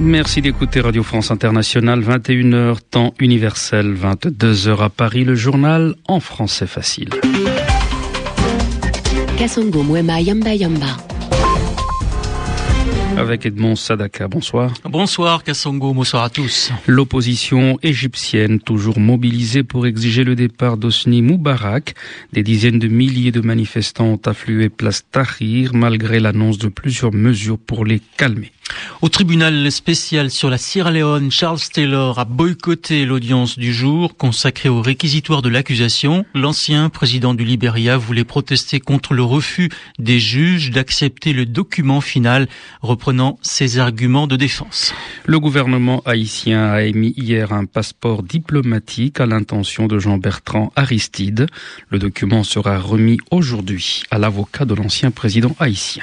Merci d'écouter Radio France Internationale, 21h, temps universel, 22h à Paris, le journal en français facile. Kasongo Mwema Yamba Yamba. Avec Edmond Sadaka, bonsoir. Bonsoir Kassongo, bonsoir à tous. L'opposition égyptienne toujours mobilisée pour exiger le départ d'Osni Moubarak. Des dizaines de milliers de manifestants ont afflué place Tahrir malgré l'annonce de plusieurs mesures pour les calmer. Au tribunal spécial sur la Sierra Leone, Charles Taylor a boycotté l'audience du jour consacrée au réquisitoire de l'accusation. L'ancien président du Liberia voulait protester contre le refus des juges d'accepter le document final reprenant ses arguments de défense. Le gouvernement haïtien a émis hier un passeport diplomatique à l'intention de Jean-Bertrand Aristide. Le document sera remis aujourd'hui à l'avocat de l'ancien président haïtien.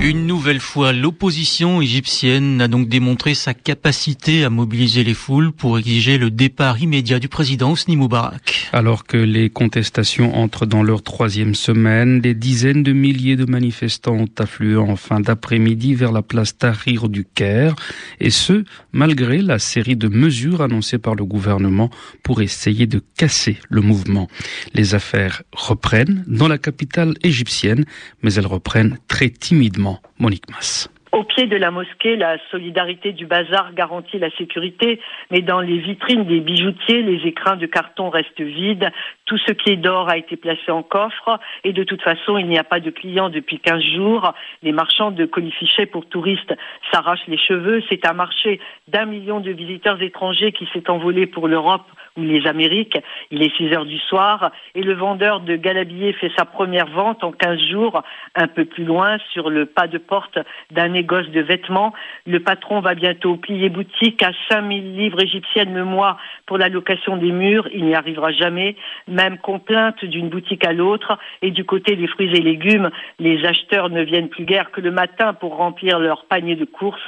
Une nouvelle fois, l'opposition égyptienne a donc démontré sa capacité à mobiliser les foules pour exiger le départ immédiat du président Hosni Moubarak. Alors que les contestations entrent dans leur troisième semaine, des dizaines de milliers de manifestants ont afflué en fin d'après-midi vers la place Tahrir du Caire, et ce, malgré la série de mesures annoncées par le gouvernement pour essayer de casser le mouvement. Les affaires reprennent dans la capitale égyptienne, mais elles reprennent très timidement Monique Mass. Au pied de la mosquée, la solidarité du bazar garantit la sécurité, mais dans les vitrines des bijoutiers, les écrins de carton restent vides. Tout ce qui est d'or a été placé en coffre et de toute façon, il n'y a pas de clients depuis 15 jours. Les marchands de colifichets pour touristes s'arrachent les cheveux. C'est un marché d'un million de visiteurs étrangers qui s'est envolé pour l'Europe ou les Amériques. Il est 6 heures du soir et le vendeur de galabillés fait sa première vente en 15 jours un peu plus loin sur le pas de porte d'un négoce de vêtements. Le patron va bientôt plier boutique à 5000 livres égyptiennes le mois pour la location des murs. Il n'y arrivera jamais. Même complainte d'une boutique à l'autre. Et du côté des fruits et légumes, les acheteurs ne viennent plus guère que le matin pour remplir leur panier de courses.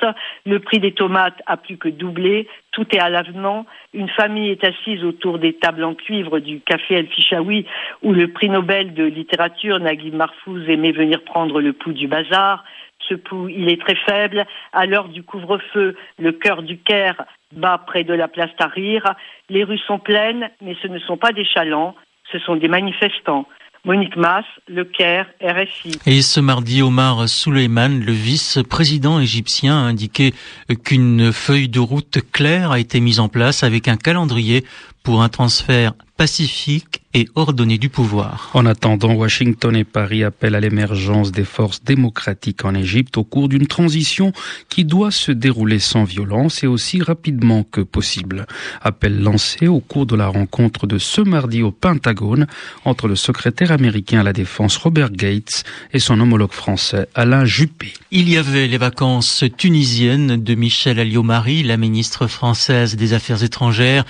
Le prix des tomates a plus que doublé tout est à l'avenant. Une famille est assise autour des tables en cuivre du café El Fichaoui, où le prix Nobel de littérature, Naguib Marfouz, aimait venir prendre le pouls du bazar. Ce pouls, il est très faible. À l'heure du couvre-feu, le cœur du Caire bat près de la place Tahrir. Les rues sont pleines, mais ce ne sont pas des chalands, ce sont des manifestants. Monique Le RFI. Et ce mardi, Omar Souleyman, le vice-président égyptien, a indiqué qu'une feuille de route claire a été mise en place avec un calendrier pour un transfert pacifique et du pouvoir. En attendant, Washington et Paris appellent à l'émergence des forces démocratiques en Égypte au cours d'une transition qui doit se dérouler sans violence et aussi rapidement que possible. Appel lancé au cours de la rencontre de ce mardi au Pentagone entre le secrétaire américain à la défense Robert Gates et son homologue français Alain Juppé. Il y avait les vacances tunisiennes de Michel Alliot-Marie, la ministre française des Affaires étrangères,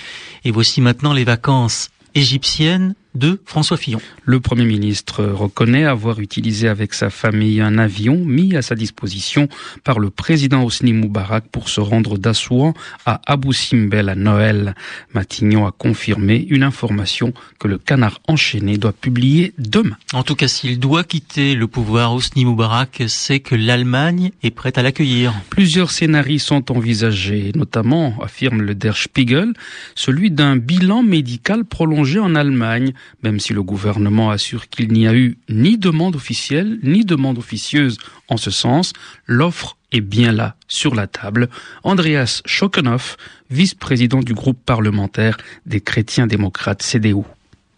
et voici maintenant les vacances égyptienne de François Fillon. Le Premier ministre reconnaît avoir utilisé avec sa famille un avion mis à sa disposition par le président Hosni Moubarak pour se rendre d'Assouan à Abu Simbel à Noël. Matignon a confirmé une information que le canard enchaîné doit publier demain. En tout cas, s'il doit quitter le pouvoir, Hosni Moubarak sait que l'Allemagne est prête à l'accueillir. Plusieurs scénarios sont envisagés, notamment, affirme le Der Spiegel, celui d'un bilan médical prolongé en Allemagne même si le gouvernement assure qu'il n'y a eu ni demande officielle ni demande officieuse en ce sens, l'offre est bien là, sur la table. Andreas Schokenoff, vice-président du groupe parlementaire des chrétiens démocrates CDU.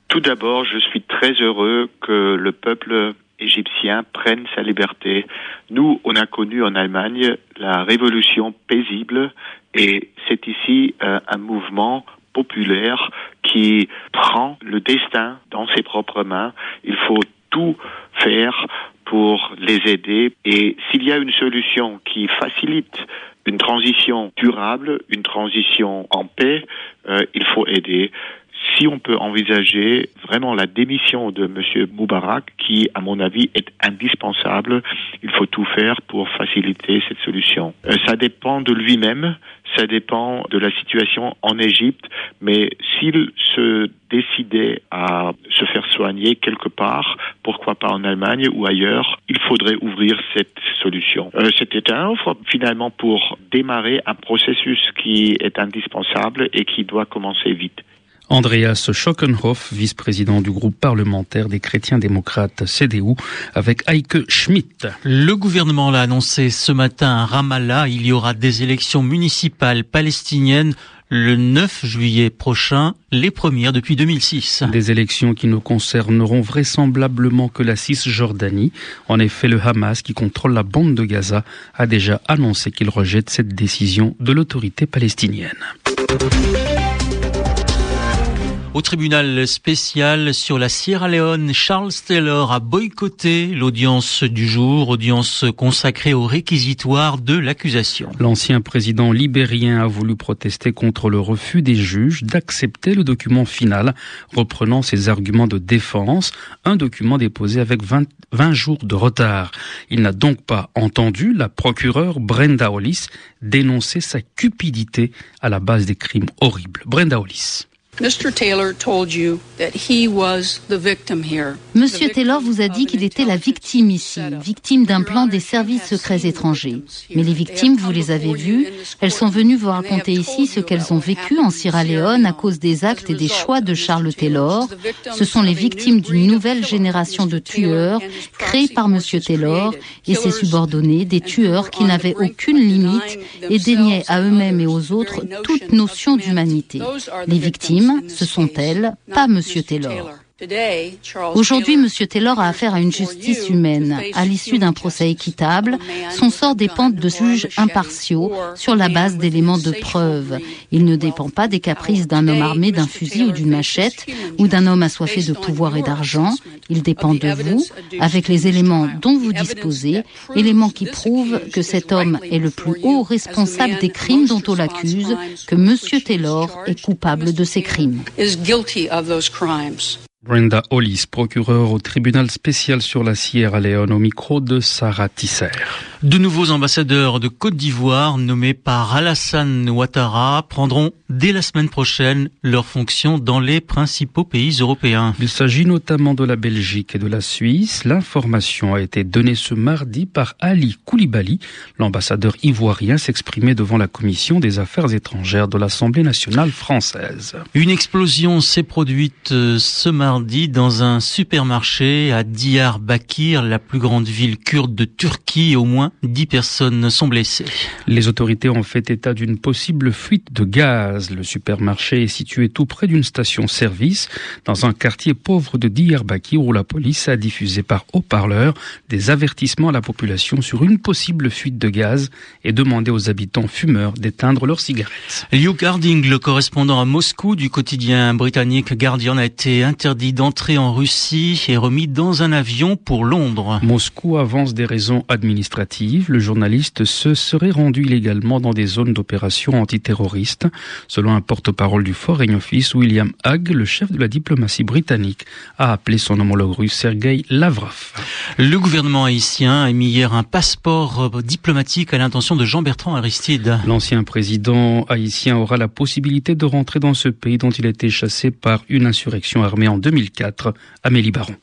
Tout d'abord, je suis très heureux que le peuple égyptien prenne sa liberté. Nous, on a connu en Allemagne la révolution paisible et c'est ici euh, un mouvement populaire qui prend le destin dans ses propres mains. Il faut tout faire pour les aider et s'il y a une solution qui facilite une transition durable, une transition en paix, euh, il faut aider. Si on peut envisager vraiment la démission de M. Moubarak, qui, à mon avis, est indispensable, il faut tout faire pour faciliter cette solution. Euh, ça dépend de lui-même, ça dépend de la situation en Égypte, mais s'il se décidait à se faire soigner quelque part, pourquoi pas en Allemagne ou ailleurs, il faudrait ouvrir cette solution. Euh, C'était un offre finalement pour démarrer un processus qui est indispensable et qui doit commencer vite. Andreas Schockenhoff, vice-président du groupe parlementaire des chrétiens démocrates CDU, avec Heike Schmidt. Le gouvernement l'a annoncé ce matin à Ramallah. Il y aura des élections municipales palestiniennes le 9 juillet prochain, les premières depuis 2006. Des élections qui ne concerneront vraisemblablement que la Cisjordanie. En effet, le Hamas, qui contrôle la bande de Gaza, a déjà annoncé qu'il rejette cette décision de l'autorité palestinienne. Au tribunal spécial sur la Sierra Leone, Charles Taylor a boycotté l'audience du jour, audience consacrée au réquisitoire de l'accusation. L'ancien président libérien a voulu protester contre le refus des juges d'accepter le document final reprenant ses arguments de défense, un document déposé avec 20, 20 jours de retard. Il n'a donc pas entendu la procureure Brenda Hollis dénoncer sa cupidité à la base des crimes horribles. Brenda Hollis. Monsieur Taylor vous a dit qu'il était la victime ici, victime d'un plan des services secrets étrangers. Mais les victimes, vous les avez vues, elles sont venues vous raconter ici ce qu'elles ont vécu en Sierra Leone à cause des actes et des choix de Charles Taylor. Ce sont les victimes d'une nouvelle génération de tueurs créés par Monsieur Taylor et ses subordonnés, des tueurs qui n'avaient aucune limite et déniaient à eux-mêmes et aux autres toute notion d'humanité. Les victimes ce sont elles, pas Monsieur Taylor. Aujourd'hui, M. Taylor a affaire à une justice humaine. À l'issue d'un procès équitable, son sort dépend de juges impartiaux sur la base d'éléments de preuve. Il ne dépend pas des caprices d'un homme armé d'un fusil ou d'une machette ou d'un homme assoiffé de pouvoir et d'argent. Il dépend de vous, avec les éléments dont vous disposez, éléments qui prouvent que cet homme est le plus haut responsable des crimes dont on l'accuse, que M. Taylor est coupable de ces crimes. Brenda Hollis, procureure au tribunal spécial sur la Sierra Leone au micro de Sarah Tisser. De nouveaux ambassadeurs de Côte d'Ivoire nommés par Alassane Ouattara prendront dès la semaine prochaine leurs fonctions dans les principaux pays européens. Il s'agit notamment de la Belgique et de la Suisse. L'information a été donnée ce mardi par Ali Koulibaly, l'ambassadeur ivoirien s'exprimait devant la commission des affaires étrangères de l'Assemblée nationale française. Une explosion s'est produite euh, ce mardi dans un supermarché à Diyarbakir, la plus grande ville kurde de Turquie, au moins Dix personnes sont blessées. Les autorités ont fait état d'une possible fuite de gaz. Le supermarché est situé tout près d'une station-service dans un quartier pauvre de Diyarbakir où la police a diffusé par haut-parleur des avertissements à la population sur une possible fuite de gaz et demandé aux habitants fumeurs d'éteindre leurs cigarettes. Hugh Garding, le correspondant à Moscou du quotidien britannique Guardian, a été interdit d'entrer en Russie et remis dans un avion pour Londres. Moscou avance des raisons administratives le journaliste se serait rendu illégalement dans des zones d'opération antiterroriste. Selon un porte-parole du Foreign Office, William Hague, le chef de la diplomatie britannique, a appelé son homologue russe Sergei Lavrov. Le gouvernement haïtien a émis hier un passeport diplomatique à l'intention de Jean-Bertrand Aristide. L'ancien président haïtien aura la possibilité de rentrer dans ce pays dont il a été chassé par une insurrection armée en 2004. Amélie Baron.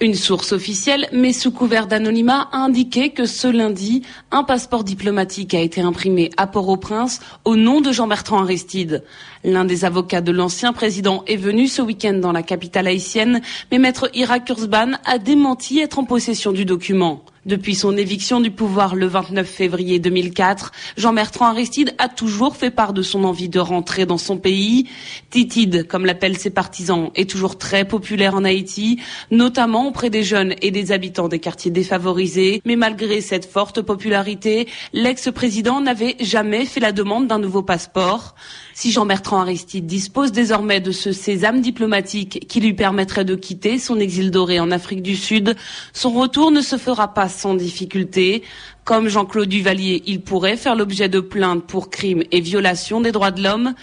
Une source officielle, mais sous couvert d'anonymat, a indiqué que ce lundi, un passeport diplomatique a été imprimé à Port-au-Prince au nom de Jean-Bertrand Aristide. L'un des avocats de l'ancien président est venu ce week-end dans la capitale haïtienne, mais maître Ira Kurzban a démenti être en possession du document. Depuis son éviction du pouvoir le 29 février 2004, Jean-Bertrand Aristide a toujours fait part de son envie de rentrer dans son pays. Titide, comme l'appellent ses partisans, est toujours très populaire en Haïti, notamment auprès des jeunes et des habitants des quartiers défavorisés. Mais malgré cette forte popularité, l'ex-président n'avait jamais fait la demande d'un nouveau passeport. Si Jean-Bertrand Aristide dispose désormais de ce sésame diplomatique qui lui permettrait de quitter son exil doré en Afrique du Sud, son retour ne se fera pas sans difficulté. Comme Jean-Claude Duvalier, il pourrait faire l'objet de plaintes pour crimes et violations des droits de l'homme.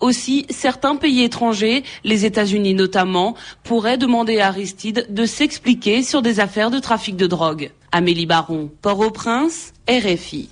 Aussi, certains pays étrangers, les États-Unis notamment, pourraient demander à Aristide de s'expliquer sur des affaires de trafic de drogue. Amélie Baron, Port-au-Prince, RFI.